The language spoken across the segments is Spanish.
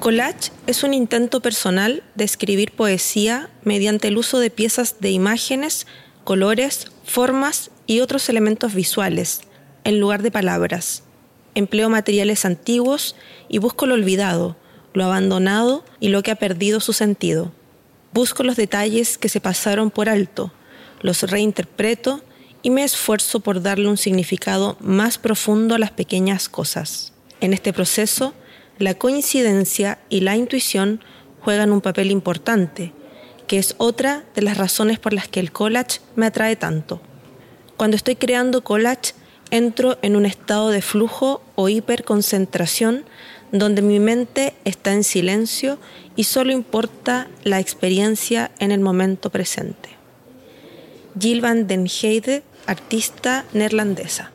Collage es un intento personal de escribir poesía mediante el uso de piezas de imágenes, colores, formas y otros elementos visuales, en lugar de palabras. Empleo materiales antiguos y busco lo olvidado, lo abandonado y lo que ha perdido su sentido. Busco los detalles que se pasaron por alto, los reinterpreto y me esfuerzo por darle un significado más profundo a las pequeñas cosas. En este proceso, la coincidencia y la intuición juegan un papel importante, que es otra de las razones por las que el collage me atrae tanto. Cuando estoy creando collage, entro en un estado de flujo o hiperconcentración donde mi mente está en silencio y solo importa la experiencia en el momento presente. Jill van den Heide, artista neerlandesa.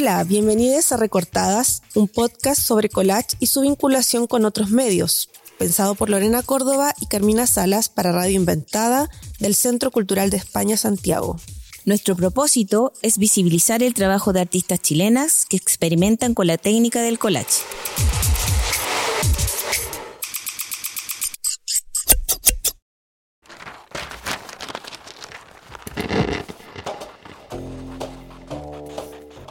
Hola, bienvenidos a Recortadas, un podcast sobre collage y su vinculación con otros medios, pensado por Lorena Córdoba y Carmina Salas para Radio Inventada del Centro Cultural de España Santiago. Nuestro propósito es visibilizar el trabajo de artistas chilenas que experimentan con la técnica del collage.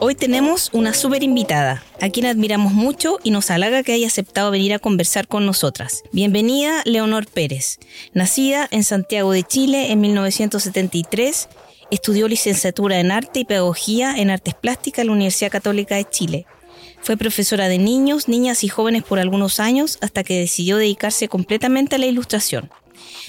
Hoy tenemos una súper invitada, a quien admiramos mucho y nos halaga que haya aceptado venir a conversar con nosotras. Bienvenida, Leonor Pérez. Nacida en Santiago de Chile en 1973, estudió licenciatura en arte y pedagogía en artes plásticas en la Universidad Católica de Chile. Fue profesora de niños, niñas y jóvenes por algunos años hasta que decidió dedicarse completamente a la ilustración.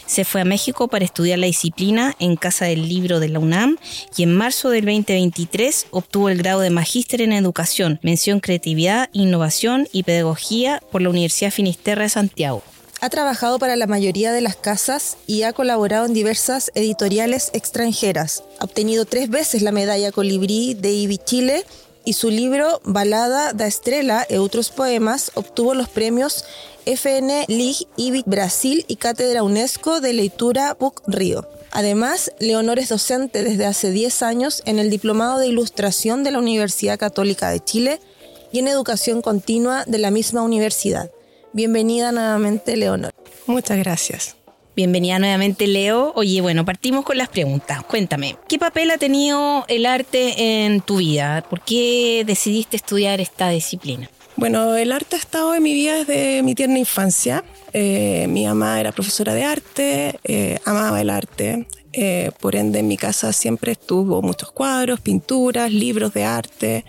Se fue a México para estudiar la disciplina en Casa del Libro de la UNAM y en marzo del 2023 obtuvo el grado de Magíster en Educación, mención Creatividad, Innovación y Pedagogía por la Universidad Finisterra de Santiago. Ha trabajado para la mayoría de las casas y ha colaborado en diversas editoriales extranjeras. Ha obtenido tres veces la medalla Colibrí de IBI Chile y su libro Balada da Estrella e otros poemas obtuvo los premios FN League IBIT Brasil y Cátedra UNESCO de Leitura Book Río. Además, Leonor es docente desde hace 10 años en el Diplomado de Ilustración de la Universidad Católica de Chile y en Educación Continua de la misma universidad. Bienvenida nuevamente, Leonor. Muchas gracias. Bienvenida nuevamente, Leo. Oye, bueno, partimos con las preguntas. Cuéntame, ¿qué papel ha tenido el arte en tu vida? ¿Por qué decidiste estudiar esta disciplina? Bueno, el arte ha estado en mi vida desde mi tierna infancia. Eh, mi mamá era profesora de arte, eh, amaba el arte. Eh, por ende, en mi casa siempre estuvo muchos cuadros, pinturas, libros de arte.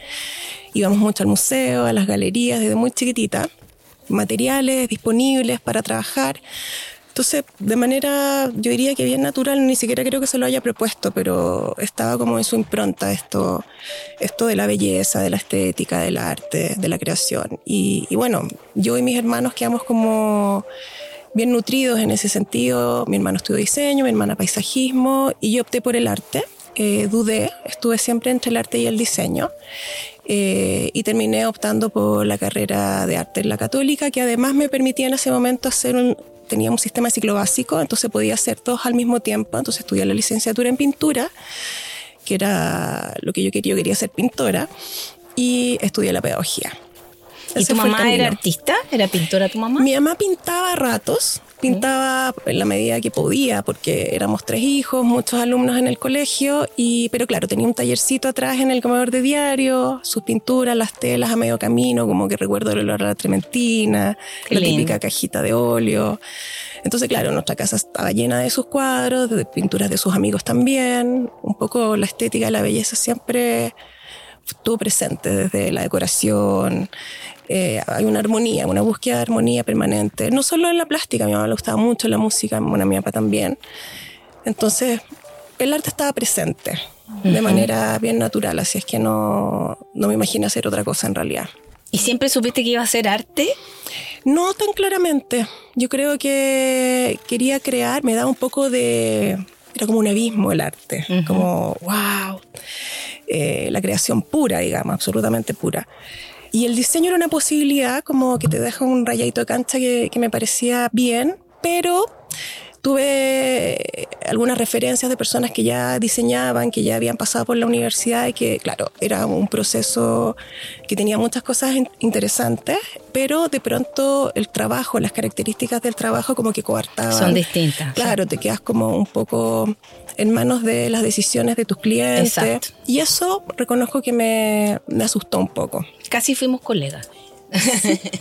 Íbamos mucho al museo, a las galerías desde muy chiquitita. Materiales disponibles para trabajar. Entonces, de manera, yo diría que bien natural, ni siquiera creo que se lo haya propuesto, pero estaba como en su impronta esto, esto de la belleza, de la estética, del arte, de la creación. Y, bueno, yo y mis hermanos quedamos como bien nutridos en ese sentido. Mi hermano estudió diseño, mi hermana paisajismo, y yo opté por el arte. Eh, dudé, estuve siempre entre el arte y el diseño. Eh, y terminé optando por la carrera de arte en la católica, que además me permitía en ese momento hacer un, tenía un sistema de ciclo básico, entonces podía hacer todos al mismo tiempo. Entonces estudié la licenciatura en pintura, que era lo que yo quería, yo quería ser pintora, y estudié la pedagogía. ¿Y tu mamá era artista? ¿Era pintora tu mamá? Mi mamá pintaba ratos, pintaba en la medida que podía, porque éramos tres hijos, muchos alumnos en el colegio, y, pero claro, tenía un tallercito atrás en el comedor de diario, sus pinturas, las telas a medio camino, como que recuerdo el olor a la trementina, la típica cajita de óleo. Entonces, claro, nuestra casa estaba llena de sus cuadros, de pinturas de sus amigos también, un poco la estética y la belleza siempre estuvo presente desde la decoración, eh, hay una armonía, una búsqueda de armonía permanente. No solo en la plástica, a mi mamá le gustaba mucho la música, bueno, a mi papá también. Entonces, el arte estaba presente de manera bien natural, así es que no, no me imagino hacer otra cosa en realidad. ¿Y siempre supiste que iba a ser arte? No tan claramente. Yo creo que quería crear, me da un poco de... Era como un abismo el arte, como, wow, eh, la creación pura, digamos, absolutamente pura. Y el diseño era una posibilidad, como que te deja un rayadito de cancha que, que me parecía bien, pero tuve algunas referencias de personas que ya diseñaban, que ya habían pasado por la universidad y que, claro, era un proceso que tenía muchas cosas interesantes, pero de pronto el trabajo, las características del trabajo como que coartaban. Son distintas. Claro, te quedas como un poco en manos de las decisiones de tus clientes. Exacto. Y eso reconozco que me, me asustó un poco. Casi fuimos colegas.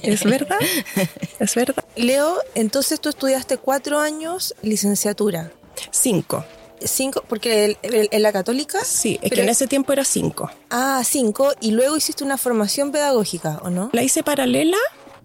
¿Es verdad? ¿Es verdad? Leo, entonces tú estudiaste cuatro años licenciatura. Cinco. Cinco, porque en la católica. Sí, es que Pero- en ese tiempo era cinco. Ah, cinco. Y luego hiciste una formación pedagógica, ¿o no? La hice paralela.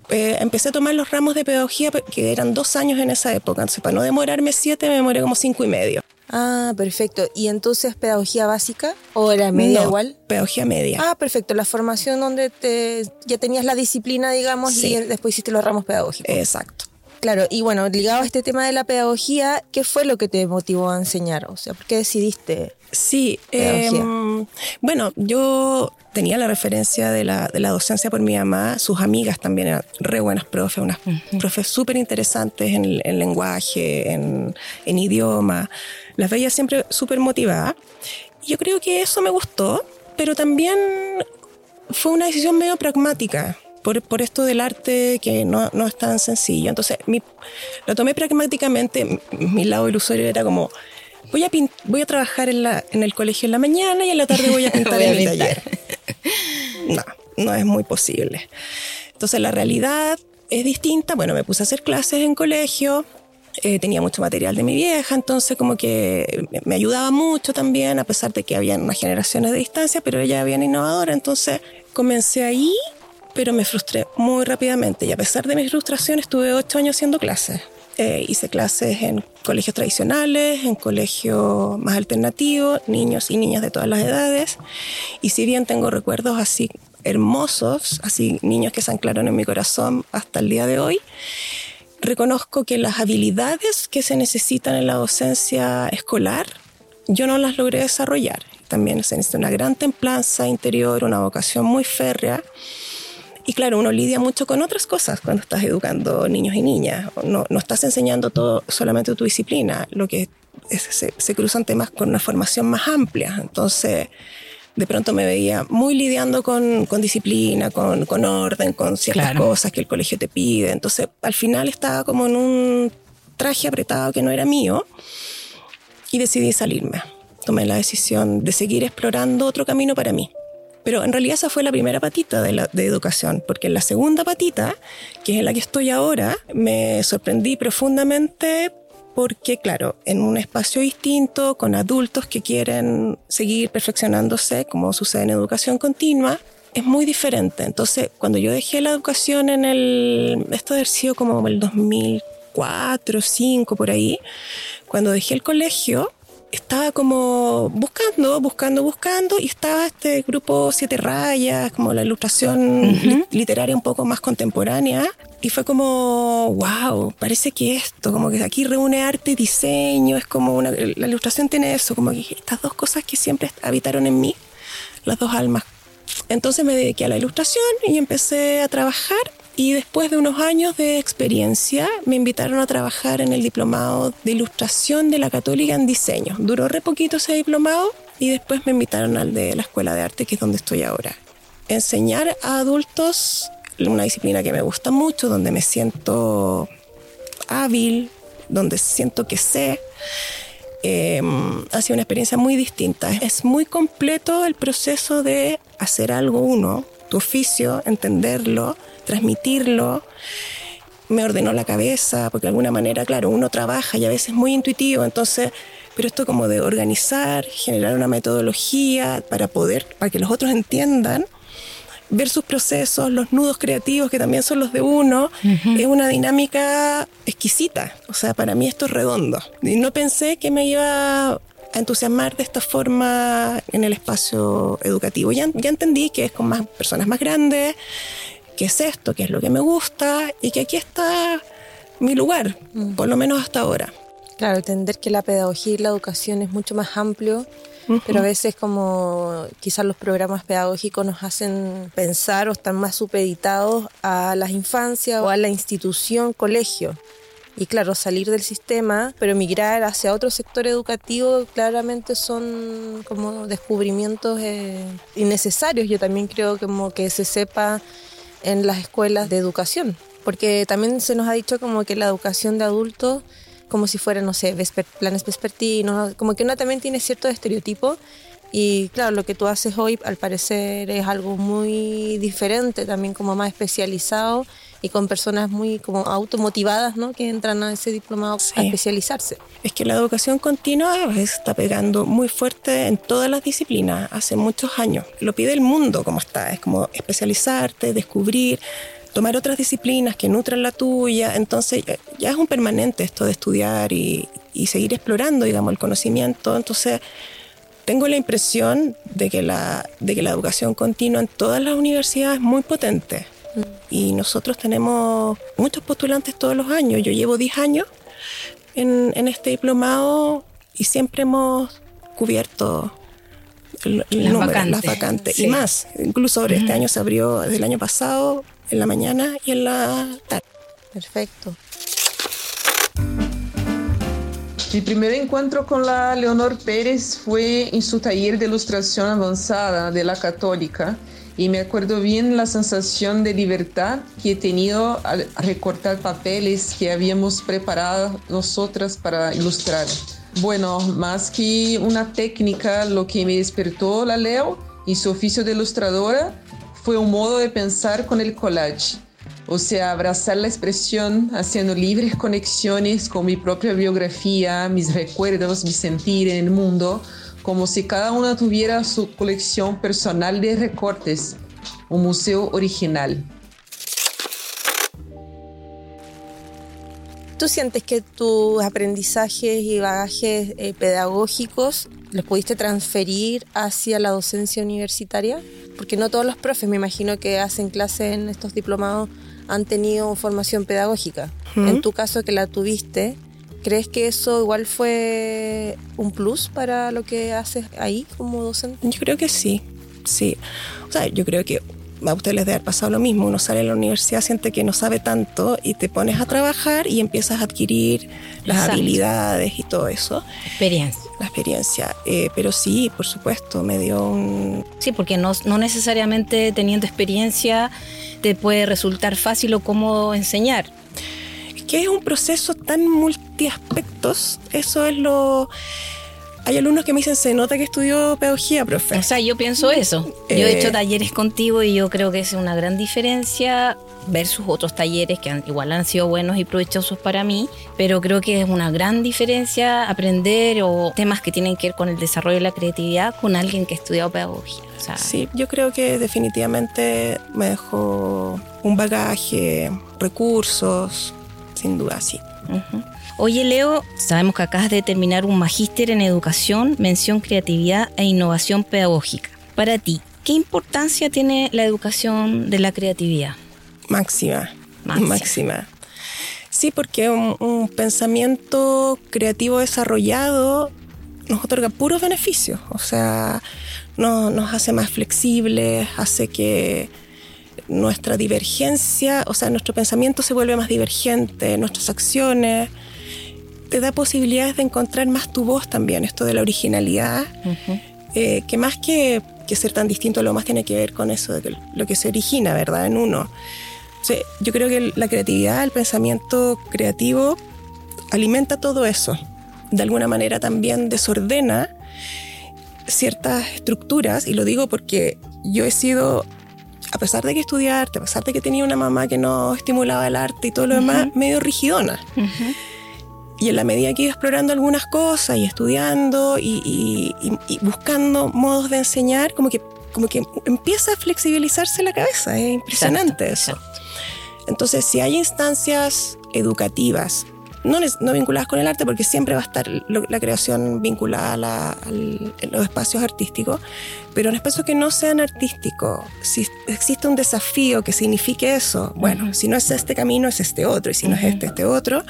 eh, empecé a tomar los ramos de pedagogía que eran dos años en esa época. Entonces, para no demorarme siete, me demoré como cinco y medio. Ah, perfecto. ¿Y entonces pedagogía básica o era media No, igual? Pedagogía media. Ah, perfecto. La formación donde te, ya tenías la disciplina, digamos, Sí. y después hiciste los ramos pedagógicos. Exacto. Claro, y bueno, ligado a este tema de la pedagogía, ¿qué fue lo que te motivó a enseñar? O sea, ¿por qué decidiste? Sí, em, bueno, yo tenía la referencia de la, de la docencia por mi mamá, sus amigas también eran re buenas profes, unas profes súper interesantes en, en lenguaje, en, en idioma, las veía siempre súper motivadas. Yo creo que eso me gustó, pero también fue una decisión medio pragmática. Por, por esto del arte que no, no es tan sencillo. Entonces, mi, lo tomé pragmáticamente. Mi lado ilusorio era como, voy a, pin- voy a trabajar en, la, en el colegio en la mañana y en la tarde voy a pintar Voy a en mi pintar. taller. No, no es muy posible. Entonces, la realidad es distinta. Bueno, me puse a hacer clases en colegio. eh, tenía mucho material de mi vieja, entonces como que me- ayudaba mucho también, a pesar de que habían unas generaciones de distancia, pero ella era bien innovadora, entonces comencé ahí, pero me frustré muy rápidamente y a pesar de mi frustración estuve ocho años haciendo clases. Eh, hice clases en colegios tradicionales, en colegios más alternativos, niños y niñas de todas las edades. Y si bien tengo recuerdos así hermosos, así niños que se anclaron en mi corazón hasta el día de hoy, reconozco que las habilidades que se necesitan en la docencia escolar, yo no las logré desarrollar. También se necesita una gran templanza interior, una vocación muy férrea. Y claro, uno lidia mucho con otras cosas cuando estás educando niños y niñas. No, no estás enseñando todo solamente tu disciplina, lo que es- se, se cruzan temas con una formación más amplia. Entonces, de pronto me veía muy lidiando con, con disciplina, con, con orden, con ciertas Claro. cosas que el colegio te pide. Entonces, al final estaba como en un traje apretado que no era mío y decidí salirme. Tomé la decisión de seguir explorando otro camino para mí. Pero en realidad esa fue la primera patita de, la, educación, porque en la segunda patita, que es en la que estoy ahora, me sorprendí profundamente porque, claro, en un espacio distinto, con adultos que quieren seguir perfeccionándose, como sucede en educación continua, es muy diferente. Entonces, cuando yo dejé la educación en el, esto haber sido como el 2004, 2005, por ahí, cuando dejé el colegio, estaba como buscando, buscando, buscando, y estaba este grupo Siete Rayas, como la ilustración li- literaria un poco más contemporánea, y fue como, wow, parece que esto, como que aquí reúne arte y diseño, es como una, la ilustración tiene eso, como que estas dos cosas que siempre habitaron en mí, las dos almas. Entonces me dediqué a la ilustración y empecé a trabajar y después de unos años de experiencia me invitaron a trabajar en el diplomado de ilustración de la Católica en diseño. Duró re poquito ese diplomado y después me invitaron al de la Escuela de Arte, que es donde estoy ahora. Enseñar a adultos una disciplina que me gusta mucho, donde me siento hábil, donde siento que sé. Eh, ha sido una experiencia muy distinta. Es muy completo el proceso de hacer algo uno, tu oficio, entenderlo, transmitirlo. Me ordenó la cabeza, porque de alguna manera, claro, uno trabaja y a veces es muy intuitivo, entonces, pero esto como de organizar, generar una metodología para poder, para que los otros entiendan, ver sus procesos, los nudos creativos que también son los de uno, es una dinámica exquisita. O sea, para mí esto es redondo. Y no pensé que me iba a entusiasmar de esta forma en el espacio educativo. Ya, ya entendí que es con más personas más grandes, que es esto, que es lo que me gusta y que aquí está mi lugar, por lo menos hasta ahora. Claro, entender que la pedagogía y la educación es mucho más amplio pero a veces como quizás los programas pedagógicos nos hacen pensar o están más supeditados a las infancias o a la institución, colegio. Y claro, salir del sistema, pero migrar hacia otro sector educativo claramente son como descubrimientos eh, innecesarios. Yo también creo como que se sepa en las escuelas de educación, porque también se nos ha dicho como que la educación de adultos como si fuera, no sé, planes vespertinos, como que uno también tiene ciertos estereotipos y claro, lo que tú haces hoy al parecer es algo muy diferente, también como más especializado y con personas muy como automotivadas, ¿no? Que entran a ese diplomado a especializarse. Es que la educación continua está pegando muy fuerte en todas las disciplinas hace muchos años. Lo pide el mundo como está, es como especializarte, descubrir, tomar otras disciplinas que nutran la tuya. Entonces ya es un permanente esto de estudiar y, y seguir explorando, digamos, el conocimiento. Entonces tengo la impresión de que la, de que la educación continua en todas las universidades es muy potente. Y nosotros tenemos muchos postulantes todos los años. Yo llevo 10 años en, en este diplomado y siempre hemos cubierto el, las, vacantes. y más. Incluso este año se abrió, desde el año pasado, en la mañana y en la tarde. Perfecto. Mi primer encuentro con la Leonor Pérez fue en su taller de ilustración avanzada de la Católica y me acuerdo bien la sensación de libertad que he tenido al recortar papeles que habíamos preparado nosotras para ilustrar. Bueno, más que una técnica, lo que me despertó la Leo y su oficio de ilustradora fue un modo de pensar con el collage. O sea, abrazar la expresión haciendo libres conexiones con mi propia biografía, mis recuerdos, mi sentir en el mundo, como si cada una tuviera su colección personal de recortes, un museo original. ¿Tú sientes que tus aprendizajes y bagajes eh, pedagógicos los pudiste transferir hacia la docencia universitaria? Porque no todos los profes, me imagino que hacen clases en estos diplomados, han tenido formación pedagógica. En tu caso que la tuviste, ¿Crees que eso igual fue un plus para lo que haces ahí como docente? Yo creo que sí, sí. O sea, yo creo que a ustedes les debe haber pasado lo mismo. Uno sale de la universidad, siente que no sabe tanto y te pones a trabajar y empiezas a adquirir las habilidades y todo eso. Experiencia. La experiencia. Eh, pero sí, por supuesto, me dio un... Sí, porque no, no necesariamente teniendo experiencia te puede resultar fácil o cómodo enseñar que es un proceso tan multiaspectos, eso es lo... Hay alumnos que me dicen, se nota que estudió pedagogía, profe. O sea, yo pienso eso. Yo he hecho eh, talleres contigo y yo creo que es una gran diferencia versus otros talleres que igual han sido buenos y provechosos para mí, pero creo que es una gran diferencia aprender o temas que tienen que ver con el desarrollo de la creatividad con alguien que ha estudiado pedagogía. sí, yo creo que definitivamente me dejó un bagaje, recursos, sin duda sí. Oye Leo, sabemos que acabas de terminar un magíster en educación, mención creatividad e innovación pedagógica. Para ti, ¿qué importancia tiene la educación de la creatividad? Máxima, máxima. Sí, porque un, pensamiento creativo desarrollado nos otorga puros beneficios, o sea, nos hace más flexibles, hace que nuestra divergencia, o sea, nuestro pensamiento se vuelve más divergente, nuestras acciones, te da posibilidades de encontrar más tu voz también, esto de la originalidad, eh, que más que, ser tan distinto, lo más tiene que ver con eso, de lo que se origina, ¿verdad?, en uno. yo creo que la creatividad, el pensamiento creativo, alimenta todo eso. De alguna manera también desordena ciertas estructuras, y lo digo porque yo he sido a pesar de que estudié arte, a pesar de que tenía una mamá que no estimulaba el arte y todo lo demás, medio rigidona. Y en la medida que iba explorando algunas cosas y estudiando y, buscando modos de enseñar, como que, como que empieza a flexibilizarse la cabeza. Es impresionante eso. Entonces, si hay instancias educativas no, no, vinculadas con el arte, porque siempre va a estar la creación vinculada a, los espacios artísticos, pero en espacios que no sean artísticos, si existe un desafío que signifique eso, bueno, si no es este camino, es este otro, y si no es este, este otro,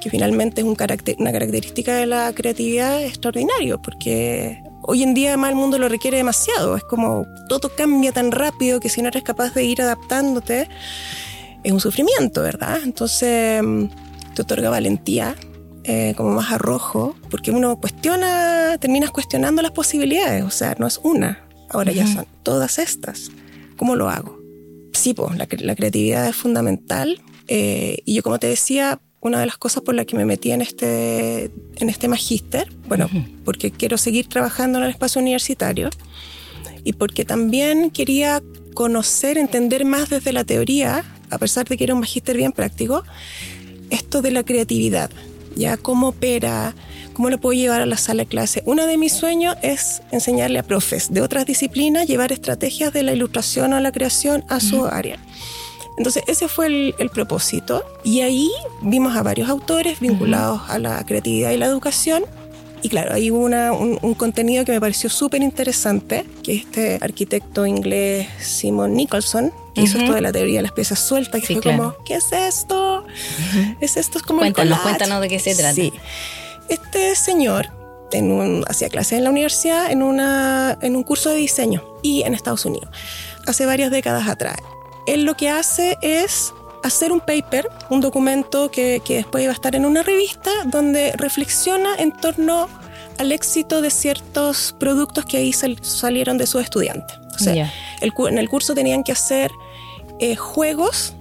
que finalmente es un una característica de la creatividad extraordinario, porque hoy en día además el mundo lo requiere demasiado. Es como todo cambia tan rápido que si no eres capaz de ir adaptándote, es un sufrimiento, ¿verdad? Entonces mm, te otorga valentía, eh, como más arrojo, porque uno cuestiona, terminas cuestionando las posibilidades, o sea, no es una, ahora ya son todas estas. ¿Cómo lo hago? Sí, pues la, creatividad es fundamental eh, y yo como te decía, una de las cosas por las que me metí en este, en este magíster, bueno, porque quiero seguir trabajando en el espacio universitario y porque también quería conocer, entender más desde la teoría, a pesar de que era un magíster bien práctico, esto de la creatividad, ya cómo opera, cómo lo puedo llevar a la sala de clase. Uno de mis sueños es enseñarle a profes de otras disciplinas, llevar estrategias de la ilustración o la creación a su área. Entonces ese fue el, propósito y ahí vimos a varios autores vinculados a la creatividad y la educación y claro, ahí hubo un, contenido que me pareció súper interesante, que este arquitecto inglés Simon Nicholson, que hizo esto de la teoría de las piezas sueltas, que fue como, ¿qué es esto? ¿Es esto? Es como cuéntanos, cuéntanos de qué se trata. Sí. Este señor en un, hacía clases en la universidad en, una, en un curso de diseño y en Estados Unidos, hace varias décadas atrás él lo que hace es hacer un paper, un documento que, después iba a estar en una revista, donde reflexiona en torno al éxito de ciertos productos que ahí salieron de sus estudiantes. O sea, en el curso tenían que hacer eh, juegos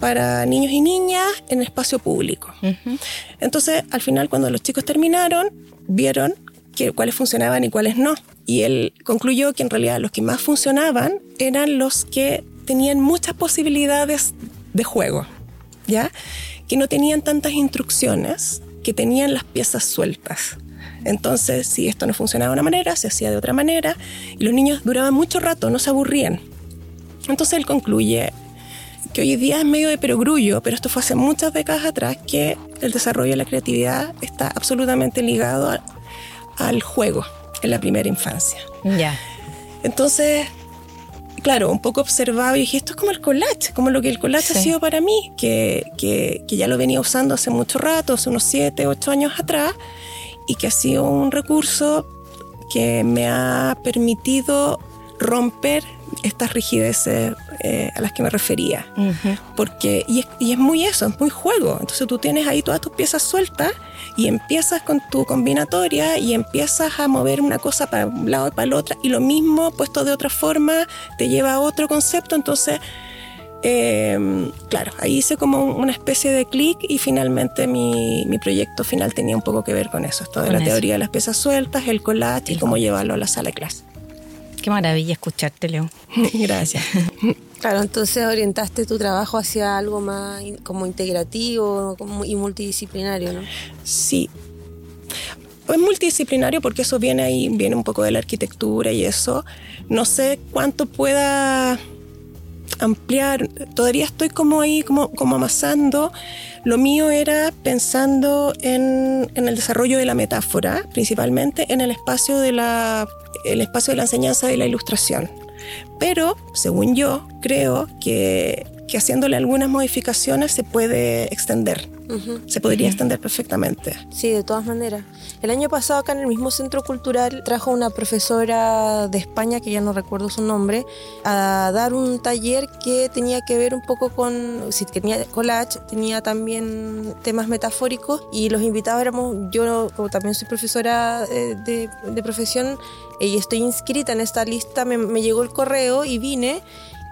para niños y niñas en espacio público. Entonces, al final, cuando los chicos terminaron, vieron que, cuáles funcionaban y cuáles no. Y él concluyó que en realidad los que más funcionaban eran los que tenían muchas posibilidades de juego, ¿ya? Que no tenían tantas instrucciones, que tenían las piezas sueltas. Entonces, si esto no funcionaba de una manera, se hacía de otra manera, y los niños duraban mucho rato, no se aburrían. Entonces él concluye que hoy día es medio de perogrullo, pero esto fue hace muchas décadas atrás, que el desarrollo de la creatividad está absolutamente ligado al juego en la primera infancia. Ya. Entonces, claro, un poco observaba y dije, esto es como el collage, como lo que el collage ha sido para mí, que, que, que, ya lo venía usando hace mucho rato, hace unos 7, 8 años atrás, y que ha sido un recurso que me ha permitido romper estas rigideces eh, a las que me refería. Porque, y es, y es, muy eso, es muy juego. Entonces tú tienes ahí todas tus piezas sueltas y empiezas con tu combinatoria y empiezas a mover una cosa para un lado y para el otro. Y lo mismo, puesto de otra forma, te lleva a otro concepto. Entonces, em, claro, ahí hice como una especie de clic y finalmente mi, mi, proyecto final tenía un poco que ver con eso. Esto de la teoría de las piezas sueltas, el collage y cómo llevarlo a la sala de clase. Qué maravilla escucharte, Leo. Gracias. Claro, entonces orientaste tu trabajo hacia algo más como integrativo y multidisciplinario, ¿no? Sí. Es multidisciplinario porque eso viene ahí, viene un poco de la arquitectura y eso. No sé cuánto pueda ampliar. Todavía estoy como ahí, como, como amasando. Lo mío era pensando en, en el desarrollo de la metáfora, principalmente en el espacio de la el espacio de la enseñanza y la ilustración. Pero, según yo, creo que, que haciéndole algunas modificaciones se puede extender. Se podría extender perfectamente. Sí, de todas maneras. El año pasado acá en el mismo centro cultural trajo una profesora de España, que ya no recuerdo su nombre, a dar un taller que tenía que ver un poco con, si tenía collage, tenía también temas metafóricos y los invitados éramos, yo como también soy profesora eh, de, de profesión y estoy inscrita en esta lista, me, me llegó el correo y vine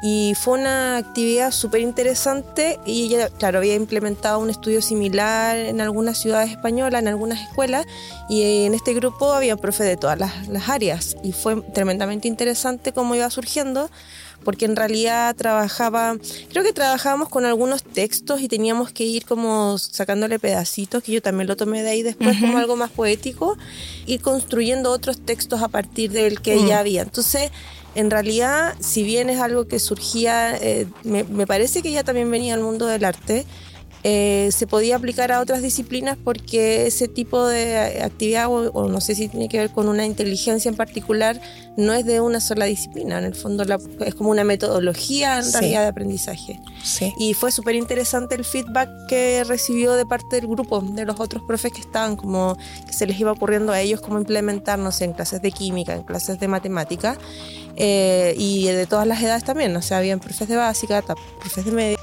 y fue una actividad súper interesante y ella, claro, había implementado un estudio similar en algunas ciudades españolas, en algunas escuelas, y en este grupo había profe de todas las, las áreas. Y fue tremendamente interesante cómo iba surgiendo porque en realidad trabajaba, creo que trabajábamos con algunos textos y teníamos que ir como sacándole pedacitos, que yo también lo tomé de ahí después como algo más poético, y construyendo otros textos a partir del que ya había. Entonces, en realidad, si bien es algo que surgía, eh, me, parece que ella también venía al mundo del arte, eh, se podía aplicar a otras disciplinas porque ese tipo de actividad, o, no sé si tiene que ver con una inteligencia en particular, no es de una sola disciplina. En el fondo es como una metodología en realidad de aprendizaje. Y fue súper interesante el feedback que recibió de parte del grupo, de los otros profes que estaban, como que se les iba ocurriendo a ellos cómo implementarnos en clases de química, en clases de matemática. Eh, y de todas las edades también, o sea, habían profes de básica, profes de media.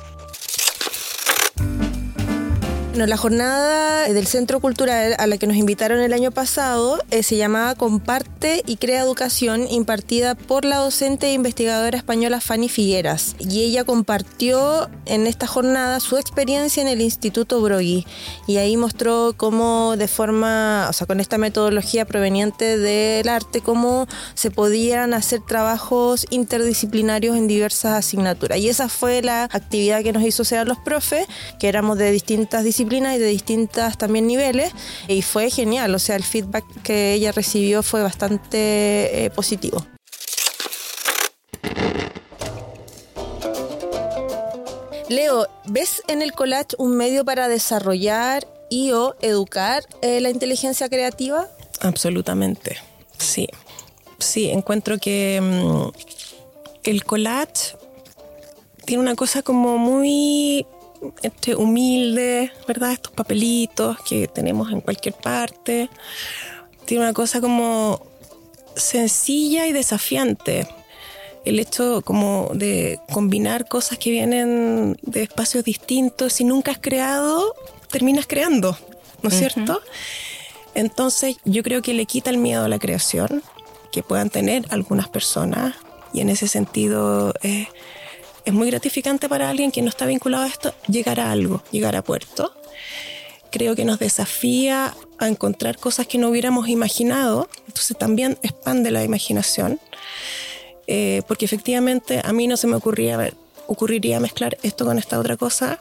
Bueno, la jornada del Centro Cultural a la que nos invitaron el año pasado eh, se llamaba Comparte y Crea Educación, impartida por la docente e investigadora española Fanny Figueras. Y ella compartió en esta jornada su experiencia en el Instituto Brogui. Y ahí mostró cómo de forma, o sea, con esta metodología proveniente del arte, cómo se podían hacer trabajos interdisciplinarios en diversas asignaturas. Y esa fue la actividad que nos hizo ser los profes, que éramos de distintas disciplinas y de distintas también niveles y fue genial, o sea, el feedback que ella recibió fue bastante eh, positivo. Leo, ¿ves en el collage un medio para desarrollar y o educar eh, la inteligencia creativa? Absolutamente, sí. Sí, encuentro que mm, el collage tiene una cosa como muy este, humilde, ¿verdad? Estos papelitos que tenemos en cualquier parte. Tiene una cosa como sencilla y desafiante. El hecho como de combinar cosas que vienen de espacios distintos. Si nunca has creado, terminas creando, ¿no es cierto? Entonces yo creo que le quita el miedo a la creación que puedan tener algunas personas y en ese sentido eh, es muy gratificante para alguien que no está vinculado a esto llegar a algo, llegar a puerto. Creo que nos desafía a encontrar cosas que no hubiéramos imaginado, entonces también expande la imaginación, eh, porque efectivamente a mí no se me ocurría, ocurriría mezclar esto con esta otra cosa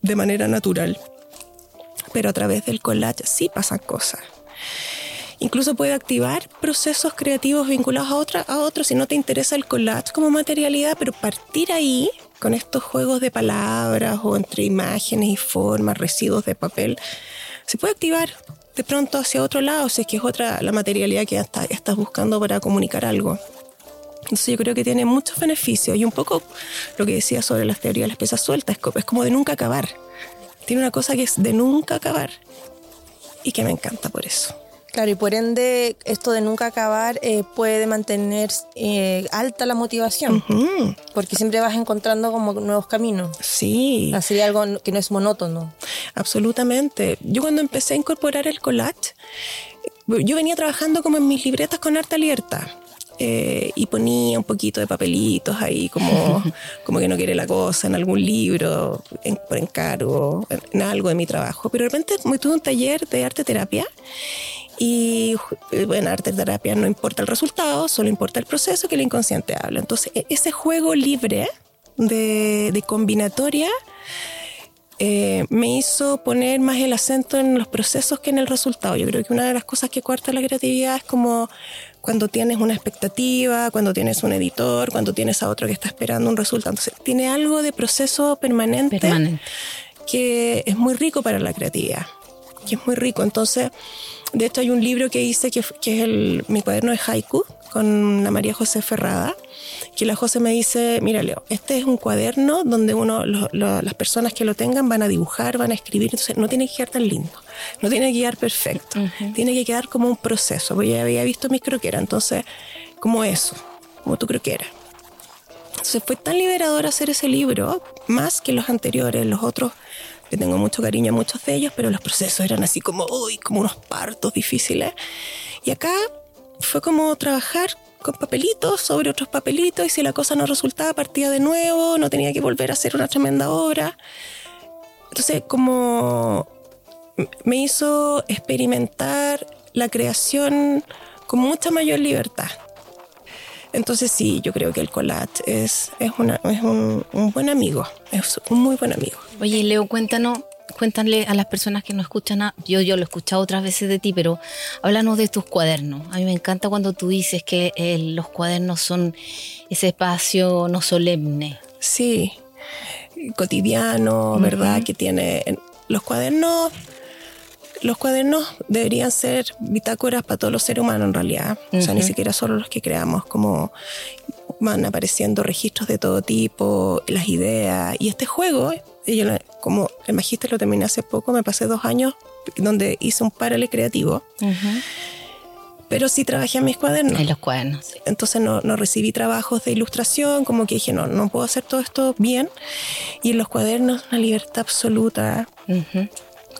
de manera natural, pero a través del collage sí pasan cosas. Incluso puede activar procesos creativos vinculados a, otra, a otros si no te interesa el collage como materialidad, pero partir ahí con estos juegos de palabras o entre imágenes y formas, residuos de papel, se puede activar de pronto hacia otro lado, si es que es otra la materialidad que estás buscando para comunicar algo. Entonces yo creo que tiene muchos beneficios y un poco lo que decía sobre las teorías de las piezas sueltas, es como de nunca acabar. Tiene una cosa que es de nunca acabar y que me encanta por eso. Claro, y por ende esto de nunca acabar eh, puede mantener eh, alta la motivación, porque siempre vas encontrando como nuevos caminos. Sí. Así algo que no es monótono. Absolutamente. Yo cuando empecé a incorporar el collage, yo venía trabajando como en mis libretas con arte abierta. Eh, y ponía un poquito de papelitos ahí como, como que no quiere la cosa en algún libro, por encargo, en, en, algo de mi trabajo. Pero de repente me tuve un taller de arte terapia y en arte terapia no importa el resultado, solo importa el proceso que el inconsciente habla. Entonces, e-, ese juego libre de, combinatoria eh, me hizo poner más el acento en los procesos que en el resultado. Yo creo que una de las cosas que cuarta la creatividad es como cuando tienes una expectativa, cuando tienes un editor, cuando tienes a otro que está esperando un resultado. Entonces, tiene algo de proceso permanente. que es muy rico para la creatividad, que es muy rico. Entonces, de hecho, hay un libro que hice que, es el, mi cuaderno de haiku con la María José Ferrada, que la José me dice, mira Leo, este es un cuaderno donde uno, las personas que lo tengan van a dibujar, van a escribir, entonces no tiene que quedar tan lindo, no tiene que quedar perfecto, tiene que quedar como un proceso, porque ya había visto mis croqueras, entonces, como eso, como tu croquera. Entonces fue tan liberador hacer ese libro, más que los anteriores, los otros que tengo mucho cariño a muchos de ellos, pero los procesos eran así como, uy, como unos partos difíciles. Y acá fue como trabajar con papelitos sobre otros papelitos y si la cosa no resultaba partía de nuevo, no tenía que volver a hacer una tremenda obra. Entonces como me hizo experimentar la creación con mucha mayor libertad. Entonces sí, yo creo que el collage es, es, una, es un, buen amigo, es un muy buen amigo. Oye, Leo, cuéntanos, cuéntale a las personas que no escuchan, yo, yo lo he escuchado otras veces de ti, pero háblanos de tus cuadernos. A mí me encanta cuando tú dices que eh, los cuadernos son ese espacio no solemne. Sí, cotidiano, ¿verdad? Que tiene los cuadernos. Los cuadernos deberían ser bitácoras para todos los seres humanos en realidad. O sea, ni siquiera solo los que creamos, como van apareciendo registros de todo tipo, las ideas. Y este juego, yo, como el magíster lo terminé hace poco, me pasé dos años donde hice un paralelo creativo pero sí trabajé en mis cuadernos. En los cuadernos. Entonces no, no, recibí trabajos de ilustración, como que dije, no, no puedo hacer todo esto bien. Y en los cuadernos una libertad absoluta.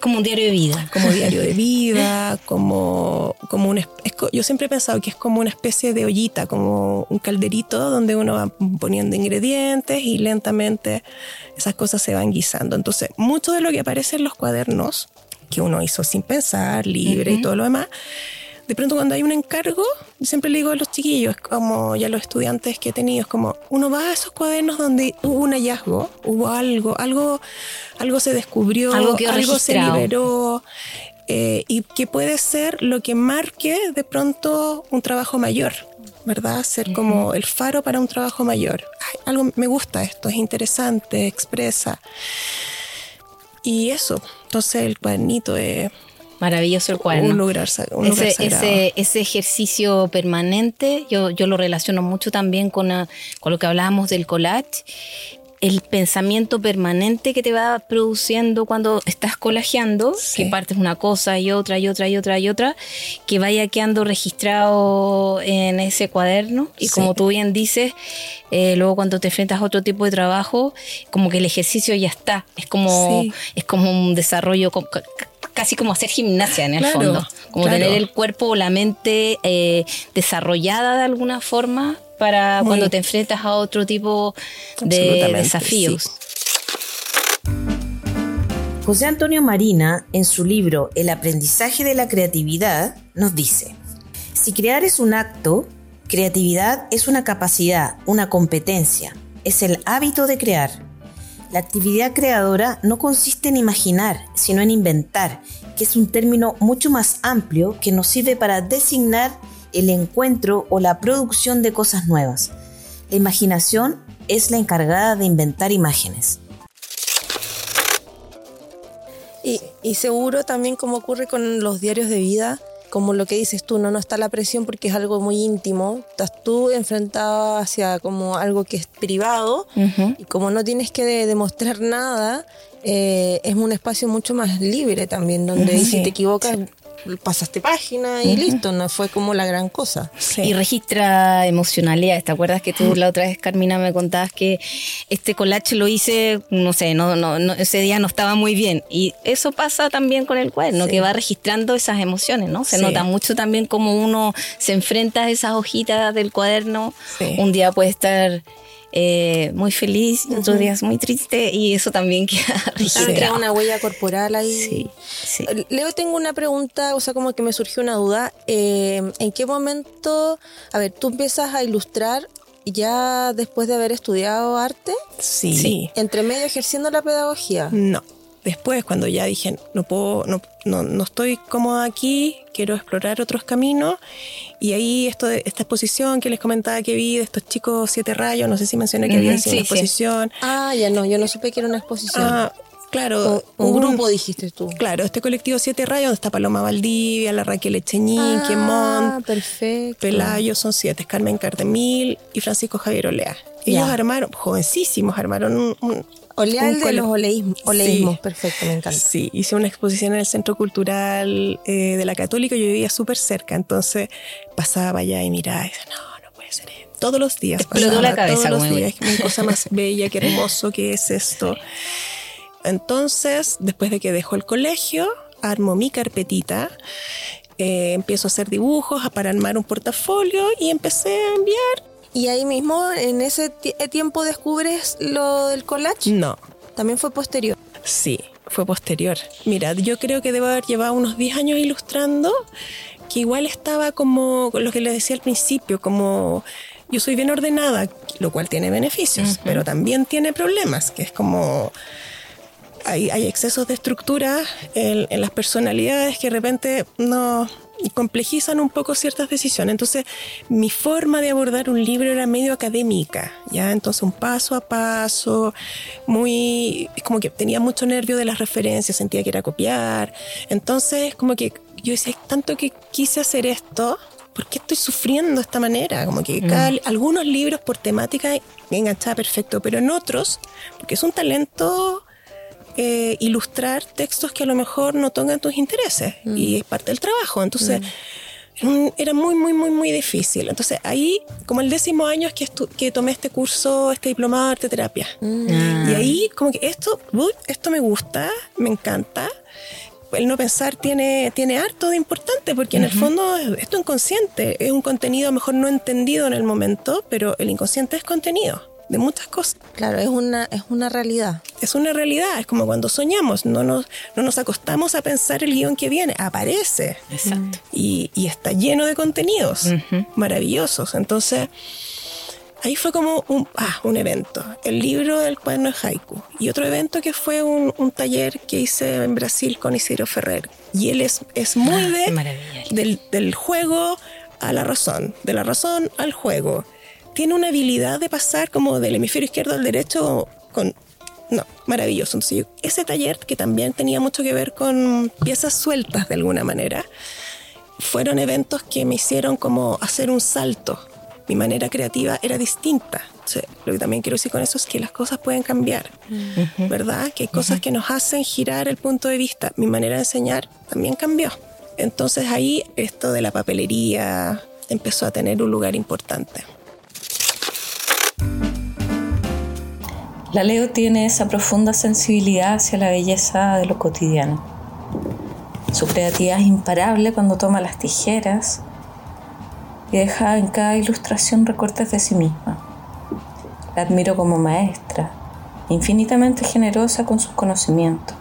Como un diario de vida. Como diario de vida, como, como un... yo siempre he pensado que es como una especie de ollita, como un calderito donde uno va poniendo ingredientes y lentamente esas cosas se van guisando. Entonces, mucho de lo que aparece en los cuadernos, que uno hizo sin pensar, libre y todo lo demás, de pronto cuando hay un encargo, siempre le digo a los chiquillos, como ya los estudiantes que he tenido, es como uno va a esos cuadernos donde hubo un hallazgo, hubo algo, algo, algo se descubrió, algo, se liberó. Eh, y que puede ser lo que marque de pronto un trabajo mayor, ¿verdad? Ser como el faro para un trabajo mayor. algo me gusta esto, es interesante, expresa. Y eso, entonces el cuadernito es Maravilloso el cuaderno. Un lugar, ese, ese, ejercicio permanente, yo, yo lo relaciono mucho también con, con lo que hablábamos del collage. El pensamiento permanente que te va produciendo cuando estás collageando, que partes una cosa y otra y otra y otra y otra, que vaya quedando registrado en ese cuaderno. Y como tú bien dices, eh, luego cuando te enfrentas a otro tipo de trabajo, como que el ejercicio ya está. Es como, es como un desarrollo casi como hacer gimnasia en el fondo, como tener el cuerpo o la mente eh, desarrollada de alguna forma para cuando te enfrentas a otro tipo de desafíos. José Antonio Marina, en su libro El aprendizaje de la creatividad, nos dice, si crear es un acto, creatividad es una capacidad, una competencia, es el hábito de crear la actividad creadora no consiste en imaginar, sino en inventar, que es un término mucho más amplio que nos sirve para designar el encuentro o la producción de cosas nuevas. La imaginación es la encargada de inventar imágenes. Y, seguro también como ocurre con los diarios de vida, como lo que dices tú, no, no está la presión porque es algo muy íntimo, estás tú enfrentado hacia como algo que es privado y como no tienes que demostrar nada, eh, es un espacio mucho más libre también, donde si te equivocas pasaste página y listo, no fue como la gran cosa. Y registra emocionalidad. ¿Te acuerdas que tú la otra vez, Carmina, me contabas que este collage lo hice, no sé, no, no, ese día no estaba muy bien? Y eso pasa también con el cuaderno, que va registrando esas emociones, ¿no? Se nota mucho también como uno se enfrenta a esas hojitas del cuaderno. Un día puede estar eh, muy feliz, otros días muy triste y eso también queda una huella corporal ahí. Sí, Leo, tengo una pregunta, o sea, como que me surgió una duda. Eh, ¿En qué momento, a ver, tú empiezas a ilustrar ya después de haber estudiado arte? Sí. ¿Entre medio ejerciendo la pedagogía? No. Después, cuando ya dije, no puedo, no, no, no estoy cómoda aquí, quiero explorar otros caminos. Y ahí esto de, esta exposición que les comentaba que vi de estos chicos siete rayos, no sé si mencioné que había una exposición. Ah, ya no, yo no supe que era una exposición. Ah, claro. un, grupo dijiste tú. Claro, este colectivo Siete Rayos, donde está Paloma Valdivia, la Raquel Echeñín, ah, perfecto. Pelayo, son siete, Carmen Cardemil y Francisco Javier Olea. Ellos armaron, jovencísimos, armaron un, Oleal de los oleísmos, perfecto, me encanta. Sí, hice una exposición en el Centro Cultural eh, de la Católica, yo vivía súper cerca, entonces pasaba allá y miraba y decía, no, no puede ser esto. Todos los días. Explotó la cabeza. Todos los días, qué cosa más bella, qué hermoso que es esto. Entonces, después de que dejó el colegio, armo mi carpetita, eh, empiezo a hacer dibujos para armar un portafolio y empecé a enviar ¿Y ahí mismo, en ese eh, tiempo, descubres lo del collage? No. ¿También fue posterior? Sí, fue posterior. Mira, yo creo que debo haber llevado unos 10 años ilustrando, que igual estaba como lo que les decía al principio, como yo soy bien ordenada, lo cual tiene beneficios, pero también tiene problemas, que es como hay, hay excesos de estructura en, en las personalidades que de repente no complejizan un poco ciertas decisiones. Entonces, mi forma de abordar un libro era medio académica, ¿ya? Entonces, un paso a paso, muy, como que tenía mucho nervio de las referencias, sentía que era copiar. Entonces, como que yo decía, tanto que quise hacer esto, ¿por qué estoy sufriendo de esta manera? Como que cada- algunos libros por temática me enganchaba perfecto, pero en otros, porque es un talento eh, ilustrar textos que a lo mejor no tocan tus intereses y es parte del trabajo. Entonces, era un- era muy, muy, muy, muy difícil. Entonces, ahí, como el décimo año es que, tomé este curso, este diplomado de arte terapia. Y ahí, como que esto, uy, esto me gusta, me encanta. El no pensar tiene, tiene harto de importante porque en el fondo esto es inconsciente, es un contenido a lo mejor no entendido en el momento, pero el inconsciente es contenido de muchas cosas Claro, es una, es una realidad. es una realidad, es como cuando soñamos, no nos, no nos acostamos a pensar el guion que viene, aparece Exacto. y, y está lleno de contenidos maravillosos. Entonces, ahí fue como un, ah, un evento, el libro del cuaderno de haiku y otro evento que fue un, un taller que hice en Brasil con Isidro Ferrer. Y él es, es muy Ah, de, del, del juego a la razón, de la razón al juego. Tiene una habilidad de pasar como del hemisferio izquierdo al derecho con... No, maravilloso. Entonces, ese taller, que también tenía mucho que ver con piezas sueltas de alguna manera, fueron eventos que me hicieron como hacer un salto. Mi manera creativa era distinta. O sea, lo que también quiero decir con eso es que las cosas pueden cambiar, ¿verdad? Que hay cosas que nos hacen girar el punto de vista. Mi manera de enseñar también cambió. Entonces ahí esto de la papelería empezó a tener un lugar importante. La Leo tiene esa profunda sensibilidad hacia la belleza de lo cotidiano. Su creatividad es imparable cuando toma las tijeras y deja en cada ilustración recortes de sí misma. La admiro como maestra, infinitamente generosa con sus conocimientos.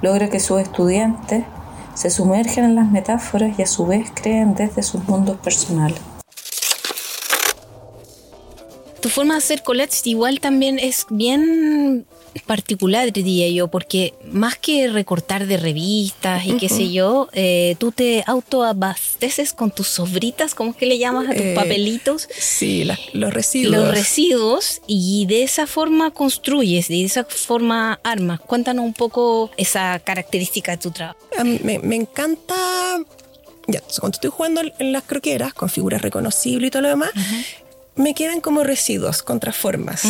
Logra que sus estudiantes se sumergen en las metáforas y a su vez creen desde sus mundos personales. Tu forma de hacer collage igual también es bien particular, diría yo, porque más que recortar de revistas y qué sé yo, eh, tú te autoabasteces con tus sobritas, ¿cómo es que le llamas a tus Eh, papelitos? Sí, la- los residuos. Los residuos y de esa forma construyes, de esa forma armas. Cuéntanos un poco esa característica de tu trabajo. Mí me, me encanta. Ya, cuando estoy jugando en las croqueras con figuras reconocibles y todo lo demás, me quedan como residuos, contraformas.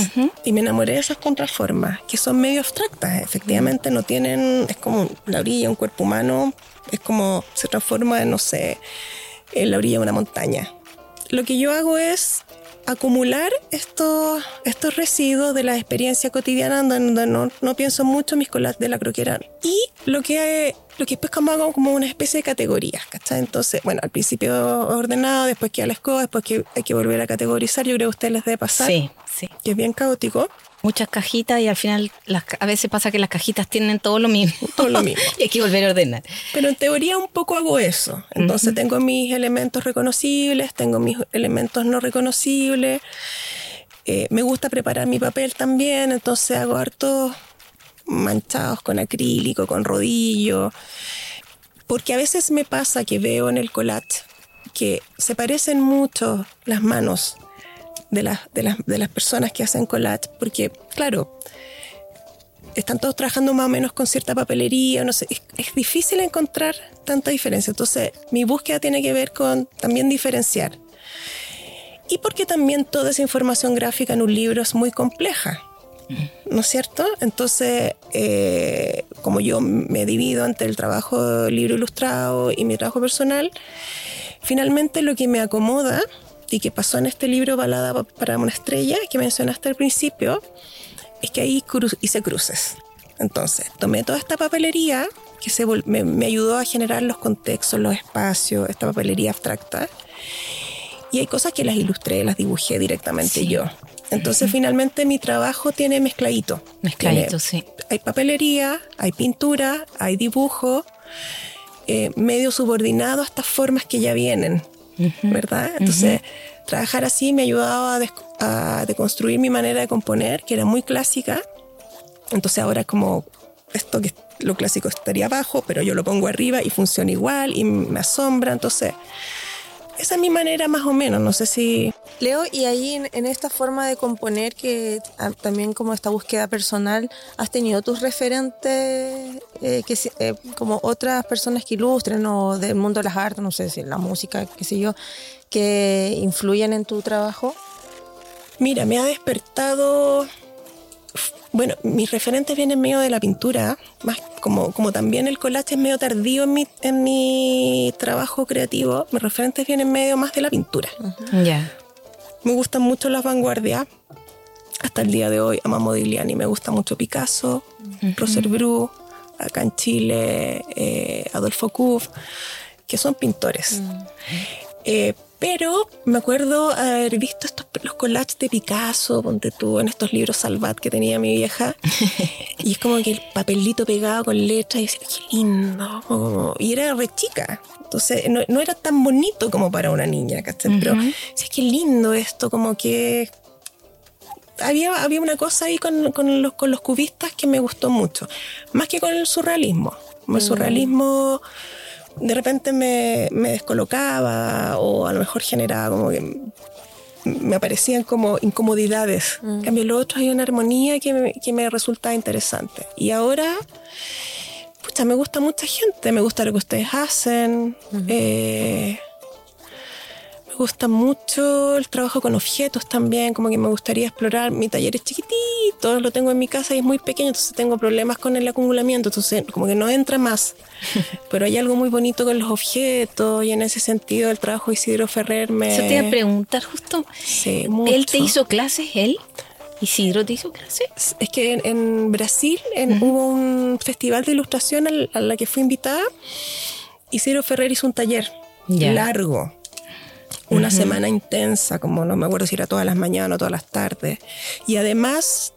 Y me enamoré de esas contraformas, que son medio abstractas. Efectivamente, no tienen. Es como la orilla de un cuerpo humano, es como se transforma en, no sé, en la orilla de una montaña. Lo que yo hago es acumular estos, estos residuos de la experiencia cotidiana donde no, no pienso mucho mis colas de la croquera. Y lo que, lo que hago como una especie de categorías, ¿cachai? Entonces, bueno, al principio ordenado, después queda la escoba, después que hay que volver a categorizar. Yo creo que a ustedes les debe pasar, Sí, sí. que es bien caótico. Muchas cajitas y al final las, a veces pasa que las cajitas tienen todo lo mismo. Todo lo mismo. y hay que volver a ordenar. Pero en teoría un poco hago eso. Entonces tengo mis elementos reconocibles, tengo mis elementos no reconocibles. Eh, me gusta preparar mi papel también, entonces hago hartos manchados con acrílico, con rodillo. Porque a veces me pasa que veo en el collage que se parecen mucho las manos de las, de las, de las personas que hacen collage, porque claro, están todos trabajando más o menos con cierta papelería, no sé, es, es difícil encontrar tanta diferencia. Entonces, mi búsqueda tiene que ver con también diferenciar. Y porque también toda esa información gráfica en un libro es muy compleja, ¿no es cierto? Entonces, eh, como yo me divido entre el trabajo libro ilustrado y mi trabajo personal, finalmente lo que me acomoda y que pasó en este libro Balada para una estrella, que mencionaste al principio, es que ahí cru- hice cruces. Entonces, tomé toda esta papelería que se me, me ayudó a generar los contextos, los espacios, esta papelería abstracta. Y hay cosas que las ilustré, las dibujé directamente yo. Entonces, finalmente mi trabajo tiene mezcladito. Mezcladito, Tiene- sí. Hay papelería, hay pintura, hay dibujo, eh, medio subordinado a estas formas que ya vienen, ¿verdad? Entonces, trabajar así me ha ayudado a, a deconstruir mi manera de componer, que era muy clásica. Entonces ahora es como esto que lo clásico estaría abajo, pero yo lo pongo arriba y funciona igual y me asombra. Entonces, esa es mi manera más o menos, no sé si... Leo, y ahí en, esta forma de componer, que ah, también como esta búsqueda personal, ¿has tenido tus referentes, eh, que, eh, como otras personas que ilustren o del mundo de las artes, no sé si la música, qué sé yo, que influyen en tu trabajo? Mira, me ha despertado bueno, mis referentes vienen medio de la pintura, más como, como también el collage es medio tardío en mi, en mi trabajo creativo, mis referentes vienen medio más de la pintura. Ya. Me gustan mucho las vanguardias. Hasta el día de hoy amo Modigliani, me gusta mucho Picasso, Roser Bru, acá en Chile, eh, Adolfo Kuff, que son pintores. Eh, pero me acuerdo haber visto estos los collages de Picasso, ponte tú, en estos libros Salvat que tenía mi vieja. y es como que el papelito pegado con letras y decía, qué lindo. y era re chica. Entonces no, no, era tan bonito como para una niña, ¿cachai? Pero sí, qué lindo esto, como que había, había una cosa ahí con, con, los, con los cubistas que me gustó mucho. Más que con el surrealismo. El mm. De repente me, descolocaba o a lo mejor generaba como que me aparecían como incomodidades. En cambio, lo otro hay una armonía que me, que me resulta interesante. Y ahora, pucha, me gusta mucha gente, me gusta lo que ustedes hacen. Me gusta mucho el trabajo con objetos también, como que me gustaría explorar. Mi taller es chiquitito, lo tengo en mi casa y es muy pequeño, entonces tengo problemas con el acumulamiento, entonces como que no entra más. Pero hay algo muy bonito con los objetos y en ese sentido el trabajo de Isidro Ferrer me... Eso te iba a preguntar justo. Sí. ¿Él te hizo clases, él? ¿Isidro te hizo clases? Es que en, Brasil hubo un festival de ilustración al, a la que fui invitada. Isidro Ferrer hizo un taller largo una semana intensa, como no me acuerdo si era todas las mañanas o todas las tardes. Y además,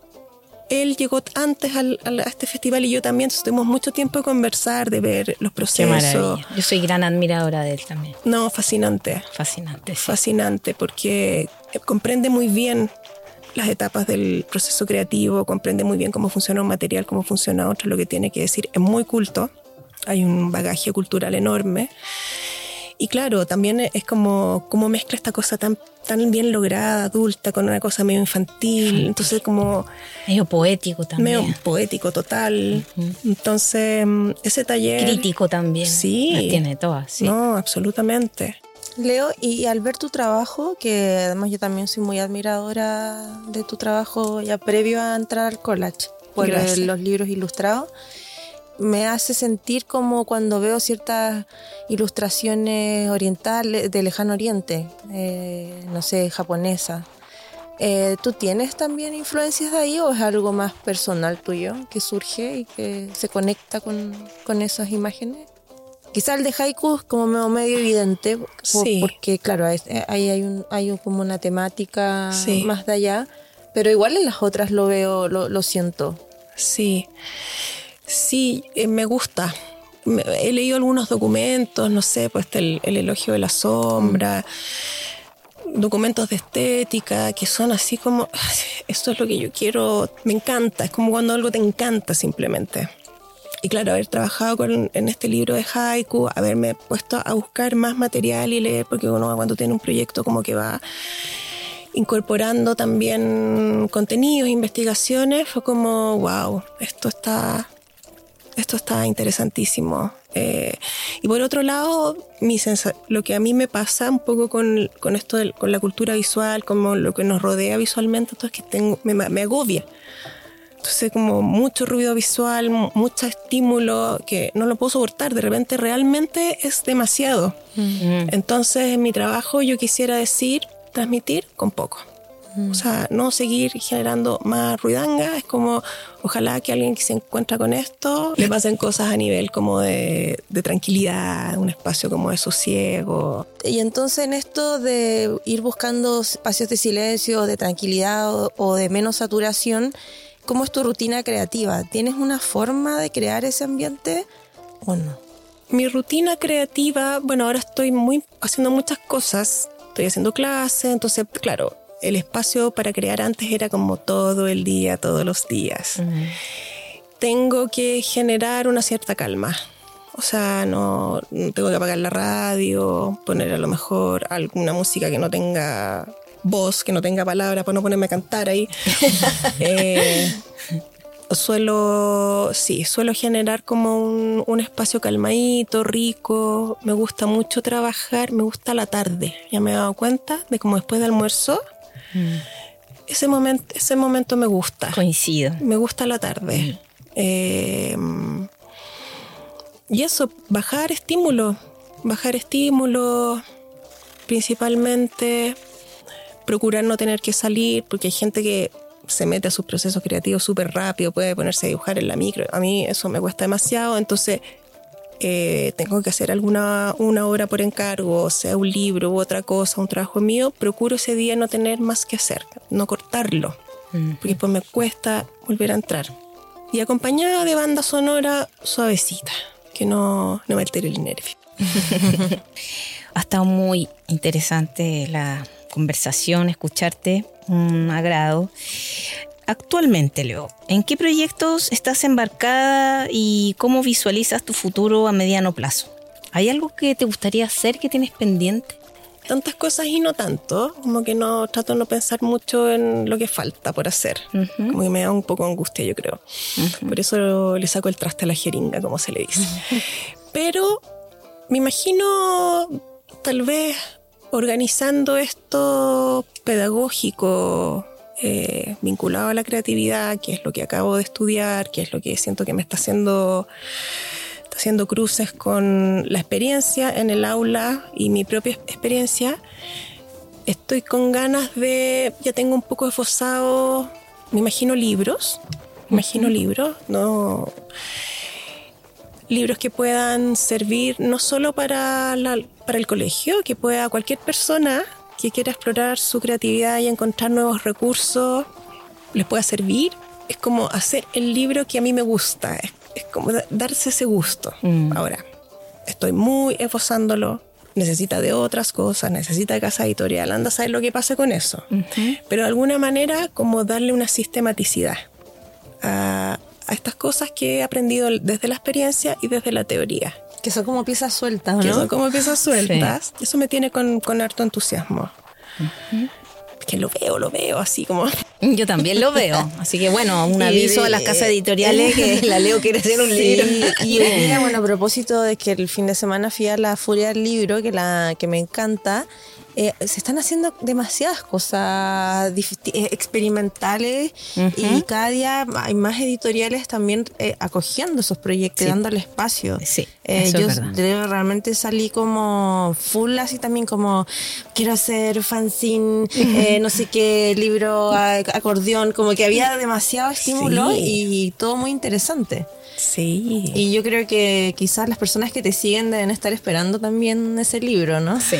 él llegó antes al, a este festival y yo también, tuvimos mucho tiempo de conversar, de ver los procesos. Yo soy gran admiradora de él también. No, fascinante. Fascinante. Fascinante, porque comprende muy bien las etapas del proceso creativo, comprende muy bien cómo funciona un material, cómo funciona otro, lo que tiene que decir. Es muy culto, hay un bagaje cultural enorme. Y claro, también es como, como mezcla esta cosa tan, tan bien lograda, adulta, con una cosa medio infantil. Entonces, como. Medio poético también. Medio poético, total. Entonces, mm, ese taller. Crítico también. Sí. tiene todas, sí. No, absolutamente. Leo, y al ver tu trabajo, que además yo también soy muy admiradora de tu trabajo ya previo a entrar al college, por los libros ilustrados me hace sentir como cuando veo ciertas ilustraciones orientales de lejano oriente, eh, no sé, japonesa. Eh, ¿Tú tienes también influencias de ahí o es algo más personal tuyo que surge y que se conecta con, con esas imágenes? Quizá el de haiku es como medio evidente, porque claro, ahí hay, un, hay como una temática más de allá, pero igual en las otras lo veo, lo, lo siento. Sí. Sí, eh, me gusta. He leído algunos documentos, no sé, pues el, elogio de la sombra, documentos de estética que son así como, esto es lo que yo quiero, me encanta, es como cuando algo te encanta simplemente. Y claro, haber trabajado con, en este libro de haiku, haberme puesto a buscar más material y leer, porque uno cuando tiene un proyecto como que va incorporando también contenidos, investigaciones, fue como, wow, esto está esto está interesantísimo. Eh, y por otro lado, mi lo que a mí me pasa un poco con, con esto, con la cultura visual, como lo que nos rodea visualmente, es que tengo, me, me agobia. Entonces, como mucho ruido visual, mucho estímulo que no lo puedo soportar. De repente, realmente es demasiado. Mm. Entonces, en mi trabajo, yo quisiera decir, transmitir con poco. O sea, no seguir generando más ruidanga. Es como, ojalá que alguien que se encuentra con esto le pasen cosas a nivel como de, tranquilidad, un espacio como de sosiego. Y entonces en esto de ir buscando espacios de silencio, de tranquilidad o, de menos saturación, ¿cómo es tu rutina creativa? ¿Tienes una forma de crear ese ambiente o no? Mi rutina creativa, bueno, ahora estoy muy haciendo muchas cosas. Estoy haciendo clases, entonces, claro, el espacio para crear antes era como todo el día, todos los días. tengo que generar una cierta calma. O sea, no no tengo que apagar la radio, poner a lo mejor alguna música que no tenga voz, que no tenga palabra, para no ponerme a cantar ahí. Eh, suelo, sí, suelo generar como un, un espacio calmadito, rico. Me gusta mucho trabajar, me gusta la tarde. Ya me he dado cuenta de como después del almuerzo, ese, momento, ese momento me gusta. Coincido. Me gusta la tarde. Eh, y eso, bajar estímulos. Bajar estímulos, principalmente. Procurar no tener que salir, porque hay gente que se mete a sus procesos creativos súper rápido, puede ponerse a dibujar en la micro. A mí eso me cuesta demasiado, entonces eh, tengo que hacer alguna una obra por encargo, sea un libro u otra cosa, un trabajo mío, procuro ese día no tener más que hacer, no cortarlo, porque después me cuesta volver a entrar. Y acompañada de banda sonora suavecita, que no, no me altere el nervio. Ha estado muy interesante la conversación, escucharte, un agrado. Actualmente, Leo, ¿en qué proyectos estás embarcada y cómo visualizas tu futuro a mediano plazo? ¿Hay algo que te gustaría hacer que tienes pendiente? Tantas cosas y no tanto, como que no trato de no pensar mucho en lo que falta por hacer, como que me da un poco de angustia, yo creo. Por eso le saco el traste a la jeringa, como se le dice. Pero me imagino tal vez organizando esto pedagógico eh, vinculado a la creatividad, que es lo que acabo de estudiar, que es lo que siento que me está haciendo, está haciendo cruces con la experiencia en el aula y mi propia experiencia. Estoy con ganas de, ya tengo un poco esbozado, me imagino libros, me imagino libros, no libros que puedan servir no solo para, la- para el colegio, que pueda cualquier persona que quiera explorar su creatividad y encontrar nuevos recursos, les pueda servir. Es como hacer el libro que a mí me gusta, es, es como da- darse ese gusto. Ahora, estoy muy esbozándolo, necesita de otras cosas, necesita de casa editorial, anda a saber lo que pasa con eso. Pero de alguna manera como darle una sistematicidad a, a estas cosas que he aprendido desde la experiencia y desde la teoría. Que son como piezas sueltas, ¿o Que ¿no? son como piezas sueltas. Eso me tiene con, con harto entusiasmo. Que lo veo, lo veo así como... Yo también lo veo. Así que bueno, un aviso de- a las casas editoriales que la Leo quiere hacer un Sí, libro. y día, bueno, a propósito de que el fin de semana fui a la Furia del Libro, que, la, que me encanta, eh, se están haciendo demasiadas cosas eh, experimentales y cada día hay más editoriales también eh, acogiendo esos proyectos, Sí. dándole espacio. Sí, Eh, yo es realmente salí como full así también como quiero hacer fanzine, eh, no sé qué, libro, acordeón, como que había demasiado estímulo Sí. y todo muy interesante. Sí. Y yo creo que quizás las personas que te siguen deben estar esperando también ese libro, ¿no? Sí.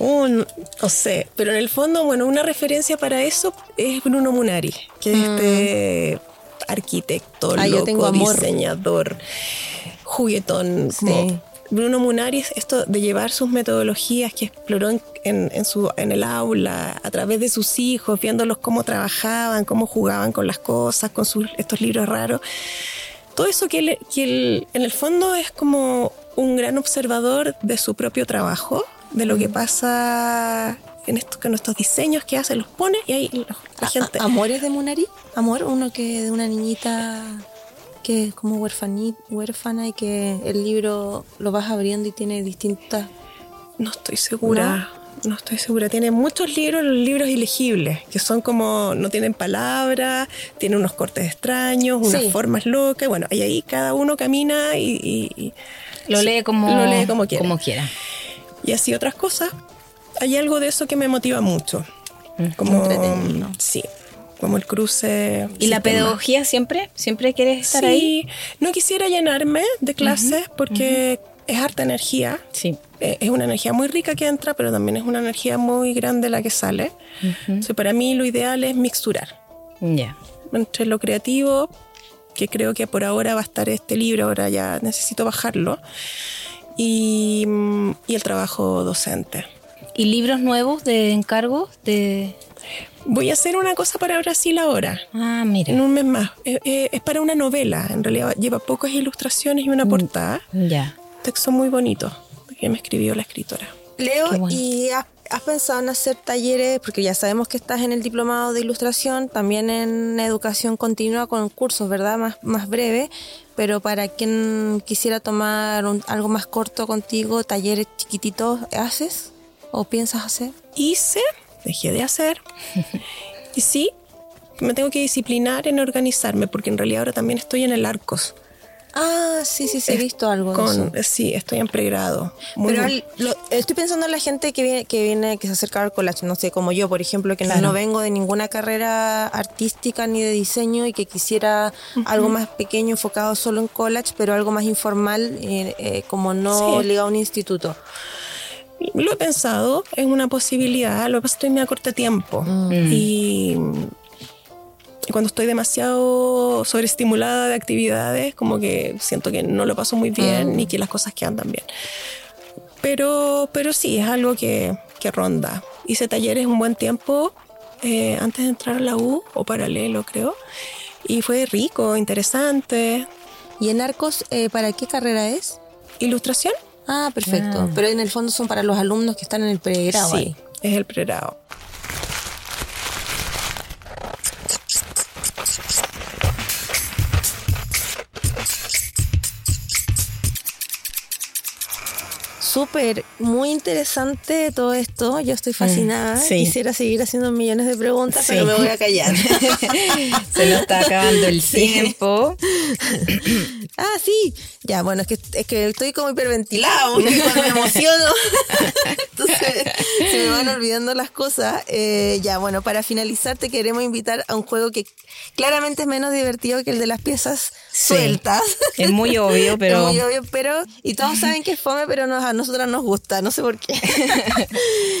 Un, no sé, pero en el fondo, bueno, una referencia para eso es Bruno Munari, que es este arquitecto, Ah, loco, diseñador, juguetón. como-. Bruno Munari es esto de llevar sus metodologías que exploró en, en- en su, en el aula, a través de sus hijos, viéndolos cómo trabajaban, cómo jugaban con las cosas, con sus, estos libros raros. Todo eso que, él- que él, en el fondo es como un gran observador de su propio trabajo, de lo que pasa en estos, con estos diseños que hace, los pone y ahí la gente... ¿Amores de Munari? Amor, uno que de una niñita que es como huérfana y que el libro lo vas abriendo y tiene distintas... No estoy segura. ¿No? estoy segura. Tiene muchos libros, los libros ilegibles, que son como, no tienen palabras, tienen unos cortes extraños, unas Sí. formas locas. Bueno, y ahí cada uno camina y, y- y- Lo lee como, Lo lee como quiera. Como quiera. Y así otras cosas. Hay algo de eso que me motiva mucho. Como, entretenido. sí, como el cruce. ¿Y la pedagogía siempre? ¿Siempre quieres estar sí, ahí? no quisiera llenarme de clases porque es harta energía. Sí. Eh, es una energía muy rica que entra, pero también es una energía muy grande la que sale. Entonces, para mí lo ideal es mixturar Ya. entre lo creativo, que creo que por ahora va a estar este libro, ahora ya necesito bajarlo, y, mm, y el trabajo docente. ¿Y libros nuevos de encargo? De... Voy a hacer una cosa para Brasil ahora. Ah, mira. En un mes más. Eh, eh, es para una novela. En realidad lleva pocas ilustraciones y una Mm. portada. Ya. Texto muy bonito que me escribió la escritora. Leo, bueno. ¿y has, has pensado en hacer talleres? Porque ya sabemos que estás en el diplomado de ilustración, también en educación continua con cursos, ¿verdad? Más, más breve, pero para quien quisiera tomar un- algo más corto contigo, talleres chiquititos, ¿haces? ¿O piensas hacer? Hice, dejé de hacer. y sí, me tengo que disciplinar en organizarme porque en realidad ahora también estoy en el Arcos. Ah, sí, sí, sí, he visto algo de Con, eso. sí, estoy en pregrado. Muy Pero al- lo- estoy pensando en la gente que viene, que viene, que se acerca al collage, no sé, como yo, por ejemplo, que no- Claro. no vengo de ninguna carrera artística ni de diseño y que quisiera algo más pequeño, enfocado solo en collage, pero algo más informal, eh, eh, como no Sí. ligado a un instituto. Lo he pensado, es una posibilidad, lo que pasa es que estoy me corto tiempo. Y, y cuando estoy demasiado sobreestimulada de actividades, como que siento que no lo paso muy bien ni que las cosas quedan tan bien. Pero, pero sí, es algo que, que ronda. Hice talleres un buen tiempo eh, antes de entrar a la U, o paralelo creo, y fue rico, interesante. ¿Y en Arcos, eh, para qué carrera es? ¿Ilustración? Ah, perfecto. Pero en el fondo son para los alumnos que están en el pregrado. sí, ahí. es el pregrado. Súper, muy interesante todo esto. Yo estoy fascinada. Mm, sí. Quisiera seguir haciendo millones de preguntas, Sí. pero me voy a callar. Se nos está acabando el tiempo. ah, sí. Ya, bueno, es que, es que estoy como hiperventilada porque cuando me emociono. Entonces se me van olvidando las cosas. Eh, ya, bueno, para finalizar te queremos invitar a un juego que claramente es menos divertido que el de las piezas Sí. sueltas. Es muy obvio, pero- Es muy obvio, pero... Y todos saben que es fome, pero nos, a nosotras nos gusta, no sé por qué.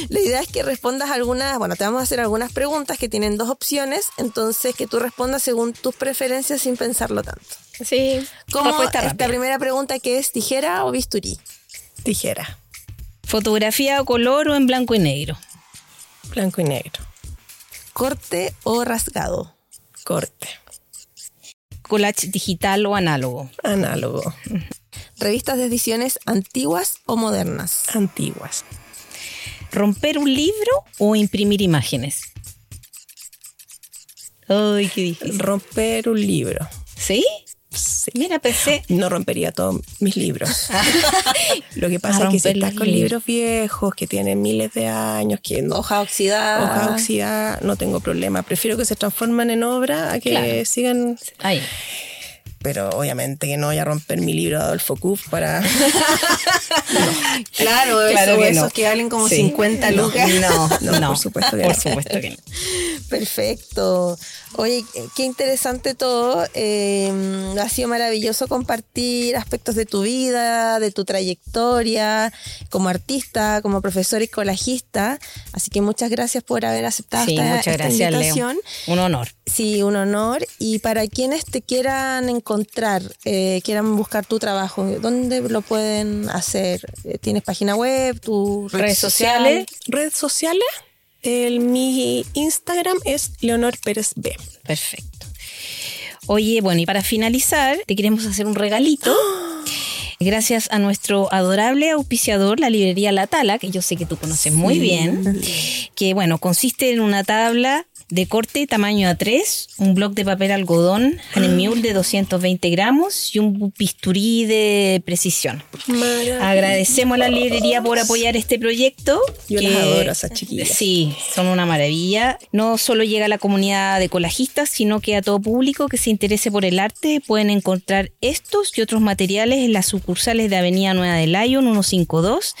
La idea es que respondas algunas... Bueno, te vamos a hacer algunas preguntas que tienen dos opciones, entonces que tú respondas según tus preferencias sin pensarlo tanto. Sí. Como esta rápida. primera pregunta que es tijera o bisturí. Tijera, ¿Fotografía a color o en blanco y negro? blanco y negro, Corte o rasgado. corte, ¿Collage digital o análogo? análogo, Revistas de ediciones antiguas o modernas. antiguas, ¿Romper un libro o imprimir imágenes? Ay, qué difícil. romper un libro. ¿Sí? Sí. Mira, pensé. No rompería todos mis libros. Lo que pasa es que si estás con libros. libros viejos que tienen miles de años, que no, Hoja oxidada. hoja oxidada, no tengo problema. Prefiero que se transformen en obra a que Claro. sigan. Ahí. Pero obviamente que no voy a romper mi libro de Adolfo Kuff para. Claro, Claro eso- que esos no. que valen como Sí. 50 No, lucas. No, No, no, por supuesto que por no. supuesto que no. Perfecto. Oye, qué interesante todo. Eh, ha sido maravilloso compartir aspectos de tu vida, de tu trayectoria como artista, como profesor y colajista. Así que muchas gracias por haber aceptado Sí, esta, gracias, invitación. Leo. Un honor. Sí, un honor. Y para quienes te quieran encontrar, eh, quieran buscar tu trabajo, ¿dónde lo pueden hacer? Eh, ¿Tienes página web, tu red Redes social? sociales. Redes sociales. El, mi Instagram es Leonor Pérez B. Perfecto. Oye, bueno, y para finalizar, te queremos hacer un regalito. Gracias a nuestro adorable auspiciador, la librería La Tala, que yo sé que tú conoces muy bien, que bueno, consiste en una tabla de corte tamaño A3, un bloc de papel algodón Hanemule de 220 gramos y un bisturí de precisión. Agradecemos a la librería por apoyar este proyecto. Yo las adoro, esas chiquillas. Sí, son una maravilla. No solo llega a la comunidad de colajistas, sino que a todo público que se interese por el arte pueden encontrar estos y otros materiales en las sucursales de Avenida Nueva de Lyon 152,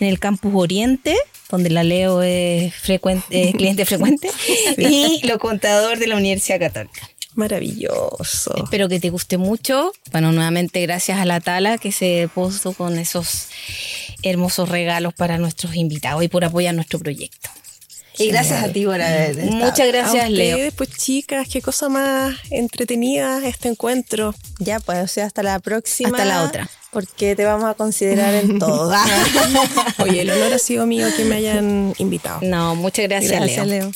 en el Campus Oriente, donde la Leo es frecuente, es cliente frecuente, y lo contador de la Universidad Católica. Maravilloso. Espero que te guste mucho. Bueno, nuevamente gracias a la Tala que se puso con esos hermosos regalos para nuestros invitados y por apoyar nuestro proyecto. Y gracias a ti por haber estado. Muchas gracias, a Leo. ustedes, pues chicas, qué cosa más entretenida este encuentro. Ya, pues, o sea, hasta la próxima. Hasta la otra. Porque te vamos a considerar en todo. Oye, el honor ha sido mío que me hayan invitado. No, muchas gracias, Gracias, Leo. Leo.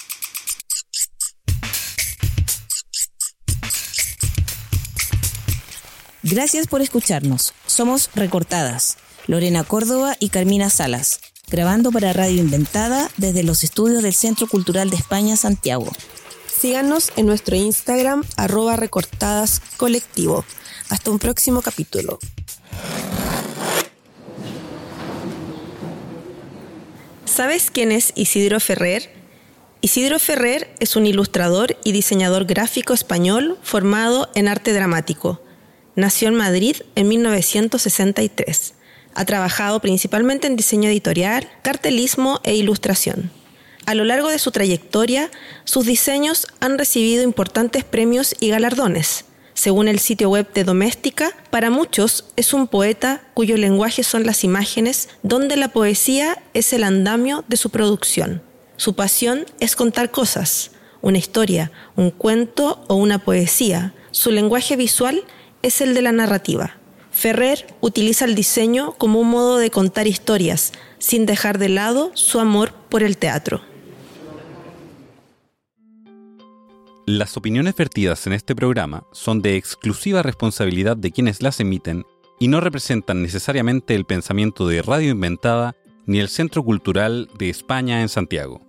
Gracias por escucharnos. Somos Recortadas, Lorena Córdoba y Carmina Salas, grabando para Radio Inventada desde los estudios del Centro Cultural de España, Santiago. Síganos en nuestro Instagram, arroba recortadas colectivo. Hasta un próximo capítulo. ¿Sabes quién es Isidro Ferrer? Isidro Ferrer es un ilustrador y diseñador gráfico español formado en arte dramático. Nació en Madrid en 1963. Ha trabajado principalmente en diseño editorial, cartelismo e ilustración. A lo largo de su trayectoria, sus diseños han recibido importantes premios y galardones. Según el sitio web de Doméstica, para muchos es un poeta cuyo lenguaje son las imágenes, donde la poesía es el andamio de su producción. Su pasión es contar cosas, una historia, un cuento o una poesía. Su lenguaje visual es el de la narrativa. Ferrer utiliza el diseño como un modo de contar historias, sin dejar de lado su amor por el teatro. Las opiniones vertidas en este programa son de exclusiva responsabilidad de quienes las emiten y no representan necesariamente el pensamiento de Radio Inventada ni el Centro Cultural de España en Santiago.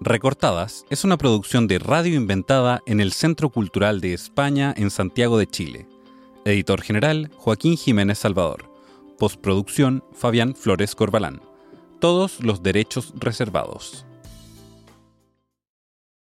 Recortadas es una producción de Radio Inventada en el Centro Cultural de España en Santiago de Chile. Editor general Joaquín Jiménez Salvador. Postproducción Fabián Flores Corbalán. Todos los derechos reservados.